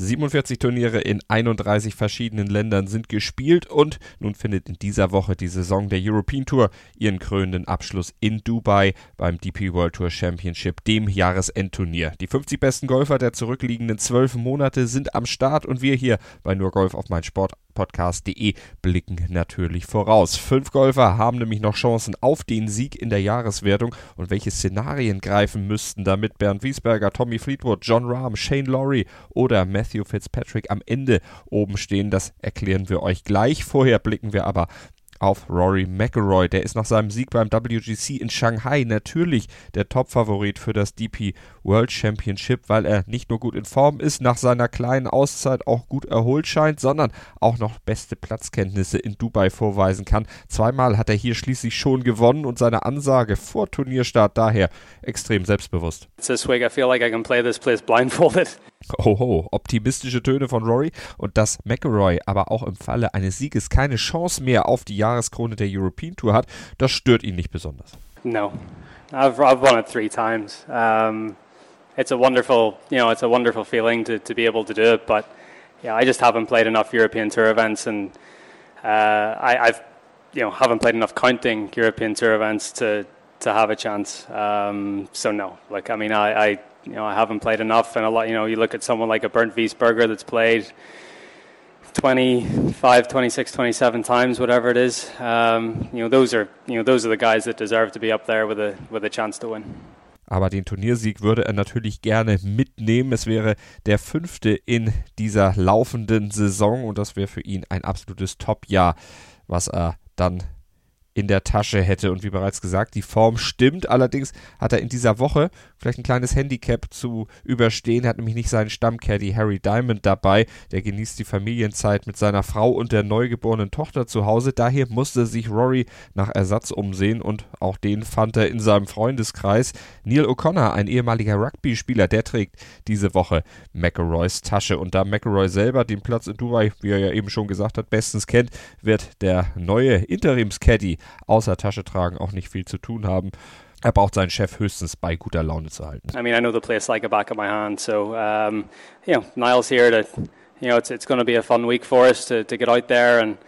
47 Turniere in 31 verschiedenen Ländern sind gespielt und nun findet in dieser Woche die Saison der European Tour ihren krönenden Abschluss in Dubai beim DP World Tour Championship, dem Jahresendturnier. Die 50 besten Golfer der zurückliegenden zwölf Monate sind am Start und wir hier bei Nur Golf auf mein Sport podcast.de blicken natürlich voraus. Fünf Golfer haben nämlich noch Chancen auf den Sieg in der Jahreswertung und welche Szenarien greifen müssten, damit Bernd Wiesberger, Tommy Fleetwood, John Rahm, Shane Lowry oder Matthew Fitzpatrick am Ende oben stehen, das erklären wir euch gleich. Vorher blicken wir aber auf Rory McIlroy. Der ist nach seinem Sieg beim WGC in Shanghai natürlich der Topfavorit für das DP World Championship, weil er nicht nur gut in Form ist, nach seiner kleinen Auszeit auch gut erholt scheint, sondern auch noch beste Platzkenntnisse in Dubai vorweisen kann. Zweimal hat er hier schließlich schon gewonnen und seine Ansage vor Turnierstart daher extrem selbstbewusst. This week I feel like I can play this place blindfolded. Oho, optimistische Töne von Rory und dass McElroy aber auch im Falle eines Sieges keine Chance mehr auf die Jahreskrone der European Tour hat, das stört ihn nicht besonders. No, I've, I've won it three times. Um, it's a wonderful, you know, it's a wonderful feeling to, to be able to do it, but yeah, I just haven't played enough European Tour events and uh, I, I've, you know, haven't played enough counting European Tour events to, to have a chance. Um, so no, like, I mean, I, I you know, I haven't played enough, and a lot. You know, you look at someone like a Bernd Wiesberger that's played 25, 26, 27 times, whatever it is. Um, you know, those are you know those are the guys that deserve to be up there with a with a chance to win. Aber den Turniersieg würde er natürlich gerne mitnehmen. Es wäre der fünfte in dieser laufenden Saison und das wäre für ihn ein absolutes Top-Jahr, was er dann in der Tasche hätte. Und wie bereits gesagt, die Form stimmt. Allerdings hat er in dieser Woche vielleicht ein kleines Handicap zu überstehen. Er hat nämlich nicht seinen Stammcaddy Harry Diamond dabei. Der genießt die Familienzeit mit seiner Frau und der neugeborenen Tochter zu Hause. Daher musste sich Rory nach Ersatz umsehen und auch den fand er in seinem Freundeskreis. Neil O'Connor, ein ehemaliger Rugby-Spieler, der trägt diese Woche McElroys Tasche. Und da McElroy selber den Platz in Dubai, wie er ja eben schon gesagt hat, bestens kennt, wird der neue Interims-Caddy außer Tasche tragen auch nicht viel zu tun haben. Er braucht seinen Chef höchstens bei guter Laune zu halten. I mean, I know the place like a back of my hand, so um, you know, Niall's here to, you know, it's it's going to be a fun week for us to, to get out there and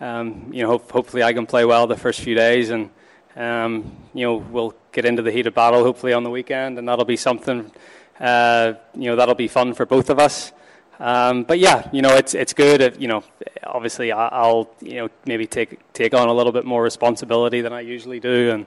um, you know, hope, hopefully I can play well the first few days and um, you know, we'll get into the heat of battle hopefully on the weekend and that'll be something uh, you know, that'll be fun for both of us. Um, but yeah, you know, it's it's good. If, you know, obviously I'll you know maybe take take on a little bit more responsibility than I usually do, and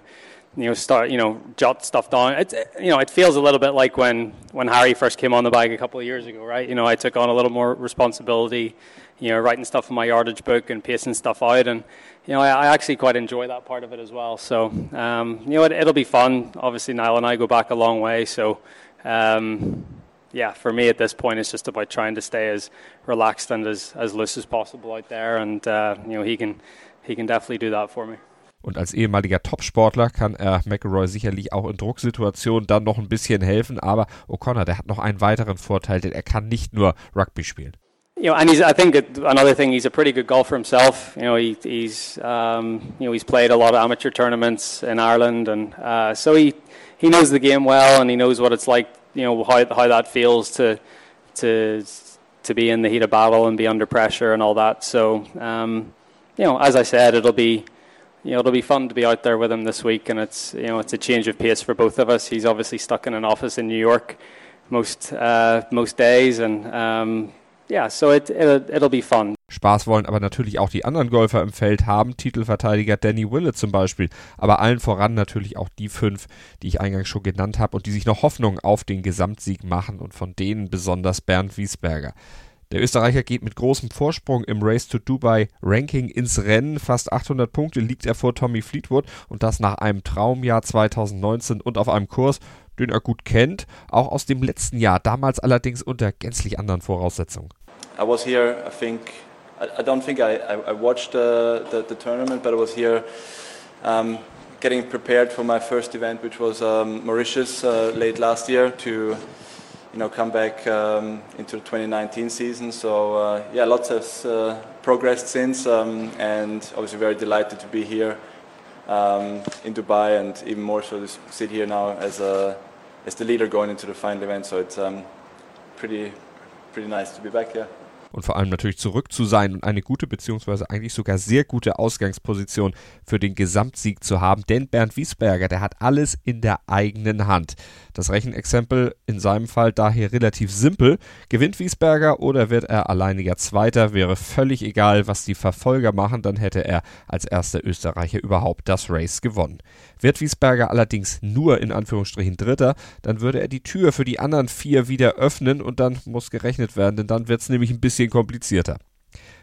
you know start you know jot stuff down. It you know it feels a little bit like when when Harry first came on the bag a couple of years ago, right? You know, I took on a little more responsibility. You know, writing stuff in my yardage book and pacing stuff out, and you know, I, I actually quite enjoy that part of it as well. So, um, you know, it, will be fun. Obviously, Niall and I go back a long way, so. Um, yeah, for me at this point, it's just about trying to stay as relaxed and as, as loose as possible out there, and uh, you know he can he can definitely do that for me. Und als ehemaliger Topsportler kann er McElroy sicherlich auch in Drucksituationen dann noch ein bisschen helfen. Aber O'Connor, der hat noch einen weiteren Vorteil, denn er kann nicht nur Rugby spielen. You know, and he's. I think another thing. He's a pretty good golfer himself. You know, he, he's. Um, you know, he's played a lot of amateur tournaments in Ireland, and uh, so he he knows the game well, and he knows what it's like you know how how that feels to to to be in the heat of battle and be under pressure and all that. So um, you know, as I said, it'll be you know it'll be fun to be out there with him this week, and it's you know it's a change of pace for both of us. He's obviously stuck in an office in New York most uh, most days, and um, yeah, so it, it it'll be fun. Spaß wollen aber natürlich auch die anderen Golfer im Feld haben, Titelverteidiger Danny Willett zum Beispiel, aber allen voran natürlich auch die fünf, die ich eingangs schon genannt habe und die sich noch Hoffnung auf den Gesamtsieg machen und von denen besonders Bernd Wiesberger. Der Österreicher geht mit großem Vorsprung im Race to Dubai Ranking ins Rennen. Fast 800 Punkte liegt er vor Tommy Fleetwood und das nach einem Traumjahr 2019 und auf einem Kurs, den er gut kennt, auch aus dem letzten Jahr, damals allerdings unter gänzlich anderen Voraussetzungen. I was here. I think I, I don't think I, I, watched the, the, the tournament, but I was here. Um, getting prepared for my first event, which was um, Mauritius uh, late last year, to you know come back um, into the 2019 season. So uh, yeah, lots has uh, progressed since, um, and obviously very delighted to be here um, in Dubai, and even more so to sit here now as a as the leader going into the final event. So it's um, pretty pretty nice to be back here. Und vor allem natürlich zurück zu sein und eine gute beziehungsweise eigentlich sogar sehr gute Ausgangsposition für den Gesamtsieg zu haben. Denn Bernd Wiesberger, der hat alles in der eigenen Hand. Das Rechenexempel in seinem Fall daher relativ simpel. Gewinnt Wiesberger oder wird er alleiniger Zweiter, wäre völlig egal, was die Verfolger machen, dann hätte er als erster Österreicher überhaupt das Race gewonnen. Wird Wiesberger allerdings nur in Anführungsstrichen Dritter, dann würde er die Tür für die anderen vier wieder öffnen und dann muss gerechnet werden, denn dann wird es nämlich ein bisschen komplizierter.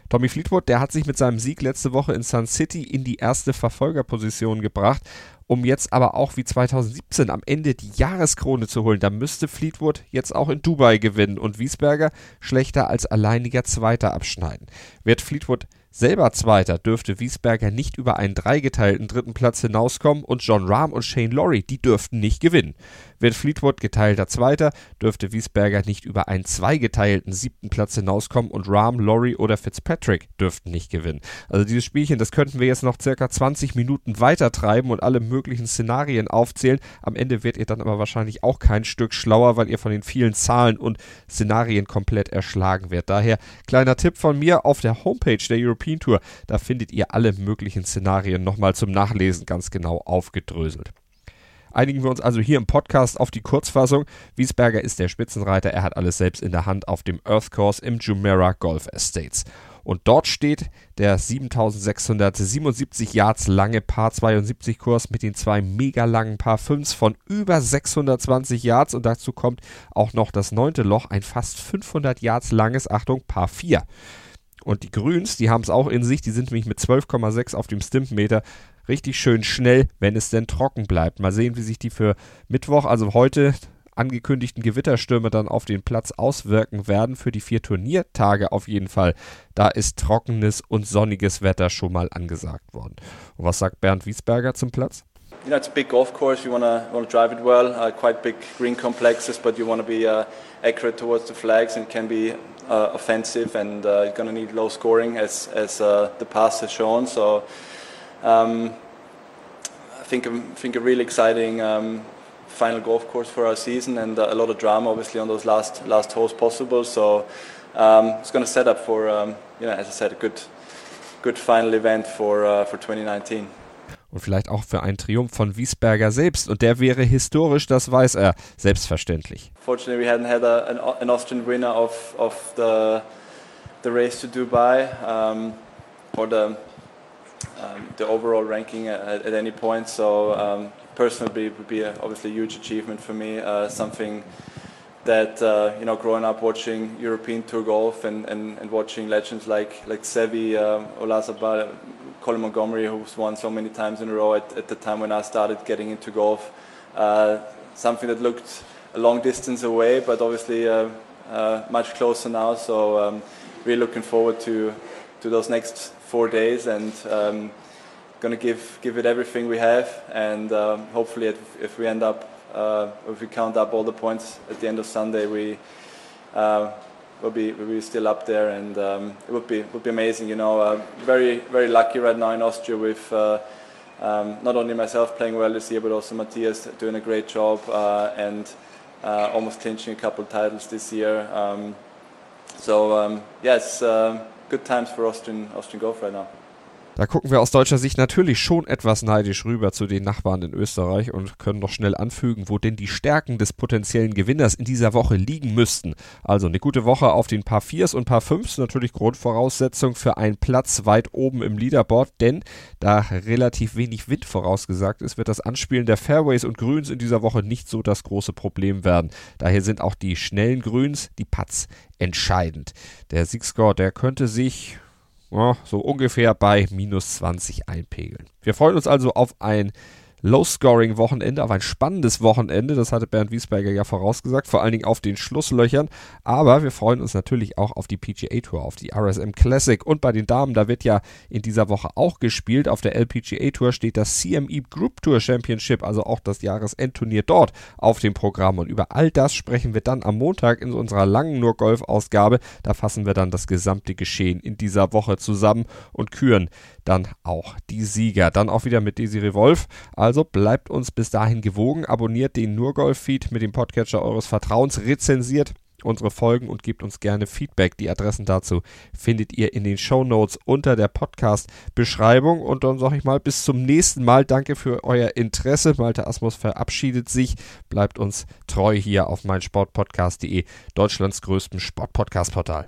Tommy Fleetwood, der hat sich mit seinem Sieg letzte Woche in Sun City in die erste Verfolgerposition gebracht um jetzt aber auch wie 2017 am Ende die Jahreskrone zu holen. Da müsste Fleetwood jetzt auch in Dubai gewinnen und Wiesberger schlechter als alleiniger Zweiter abschneiden. Wird Fleetwood selber Zweiter, dürfte Wiesberger nicht über einen dreigeteilten dritten Platz hinauskommen und John Rahm und Shane Lowry, die dürften nicht gewinnen. Wird Fleetwood geteilter Zweiter, dürfte Wiesberger nicht über einen zweigeteilten siebten Platz hinauskommen und Rahm, Lowry oder Fitzpatrick dürften nicht gewinnen. Also dieses Spielchen, das könnten wir jetzt noch circa 20 Minuten weiter treiben und alle möglichen Szenarien aufzählen. Am Ende werdet ihr dann aber wahrscheinlich auch kein Stück schlauer, weil ihr von den vielen Zahlen und Szenarien komplett erschlagen werdet. Daher kleiner Tipp von mir auf der Homepage der European Tour. Da findet ihr alle möglichen Szenarien nochmal zum Nachlesen ganz genau aufgedröselt. Einigen wir uns also hier im Podcast auf die Kurzfassung. Wiesberger ist der Spitzenreiter, er hat alles selbst in der Hand auf dem Earth Course im Jumeirah Golf Estates. Und dort steht der 7677 Yards lange Par 72 Kurs mit den zwei mega langen Par 5s von über 620 Yards und dazu kommt auch noch das neunte Loch, ein fast 500 Yards langes, Achtung, Par 4. Und die Grüns, die haben es auch in sich, die sind nämlich mit 12,6 auf dem Stimpmeter richtig schön schnell, wenn es denn trocken bleibt. Mal sehen, wie sich die für Mittwoch, also heute angekündigten Gewitterstürme dann auf den Platz auswirken werden. Für die vier Turniertage auf jeden Fall. Da ist trockenes und sonniges Wetter schon mal angesagt worden. Und was sagt Bernd Wiesberger zum Platz? You know, it's a big golf course. You want to want to drive it well. Uh, quite big green complexes, but you want to be uh, accurate towards the flags and can be uh, offensive. And uh, you're going to need low scoring, as as uh, the past has shown. So, um, I think I think a really exciting um, final golf course for our season, and uh, a lot of drama, obviously, on those last last holes possible. So, um, it's going to set up for um, you know, as I said, a good good final event for for 2019 und vielleicht auch für einen Triumph von Wiesberger selbst. Und der wäre historisch, das weiß er, selbstverständlich. Fortunately, we hadn't had a, an, an Austrian winner of, of the, the race to Dubai um, or the, um, the overall ranking at, at any point. So um, personally, it would be a, obviously a huge achievement for me. Uh, something that uh, you know, growing up watching European Tour golf and, and, and watching legends like like Sevi, um, Olazabal, Colin Montgomery, who's won so many times in a row at, at the time when I started getting into golf. Uh, something that looked a long distance away, but obviously uh, uh, much closer now. So um, really looking forward to to those next four days and. Um, Going to give give it everything we have, and um, hopefully, if, if we end up uh, if we count up all the points at the end of Sunday, we uh, will be will be still up there, and um, it would be would be amazing. You know, uh, very very lucky right now in Austria with. Uh, um, not only myself playing well this year, but also Matthias doing a great job uh, and uh, almost clinching a couple titles this year. Um, so um, yes, good times for Austrian Austrian golf right now. Da gucken wir aus deutscher Sicht natürlich schon etwas neidisch rüber zu den Nachbarn in Österreich und können noch schnell anfügen, wo denn die Stärken des potenziellen Gewinners in dieser Woche liegen müssten. Also eine gute Woche auf den Paar Viers und Paar Fünfs, natürlich Grundvoraussetzung für einen Platz weit oben im Leaderboard, denn da relativ wenig Wind vorausgesagt ist, wird das Anspielen der Fairways und Grüns in dieser Woche nicht so das große Problem werden. Daher sind auch die schnellen Grüns, die Putts, entscheidend. Der Siegscore, der könnte sich ja, so ungefähr bei minus 20 einpegeln. Wir freuen uns also auf ein Low-Scoring-Wochenende, aber ein spannendes Wochenende. Das hatte Bernd Wiesberger ja vorausgesagt, vor allen Dingen auf den Schlusslöchern. Aber wir freuen uns natürlich auch auf die PGA Tour, auf die RSM Classic und bei den Damen, da wird ja in dieser Woche auch gespielt. Auf der LPGA Tour steht das CME Group Tour Championship, also auch das Jahresendturnier dort auf dem Programm. Und über all das sprechen wir dann am Montag in unserer langen Nur Golf Ausgabe. Da fassen wir dann das gesamte Geschehen in dieser Woche zusammen und küren dann auch die Sieger. Dann auch wieder mit Desiree Wolf. Also bleibt uns bis dahin gewogen, abonniert den Nurgolf-Feed mit dem Podcatcher eures Vertrauens, rezensiert unsere Folgen und gebt uns gerne Feedback. Die Adressen dazu findet ihr in den Show Notes unter der Podcast-Beschreibung. Und dann sage ich mal bis zum nächsten Mal. Danke für euer Interesse. Malte Asmus verabschiedet sich. Bleibt uns treu hier auf meinsportpodcast.de, Deutschlands größtem Sportpodcast-Portal.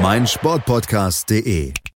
meinsportpodcast.de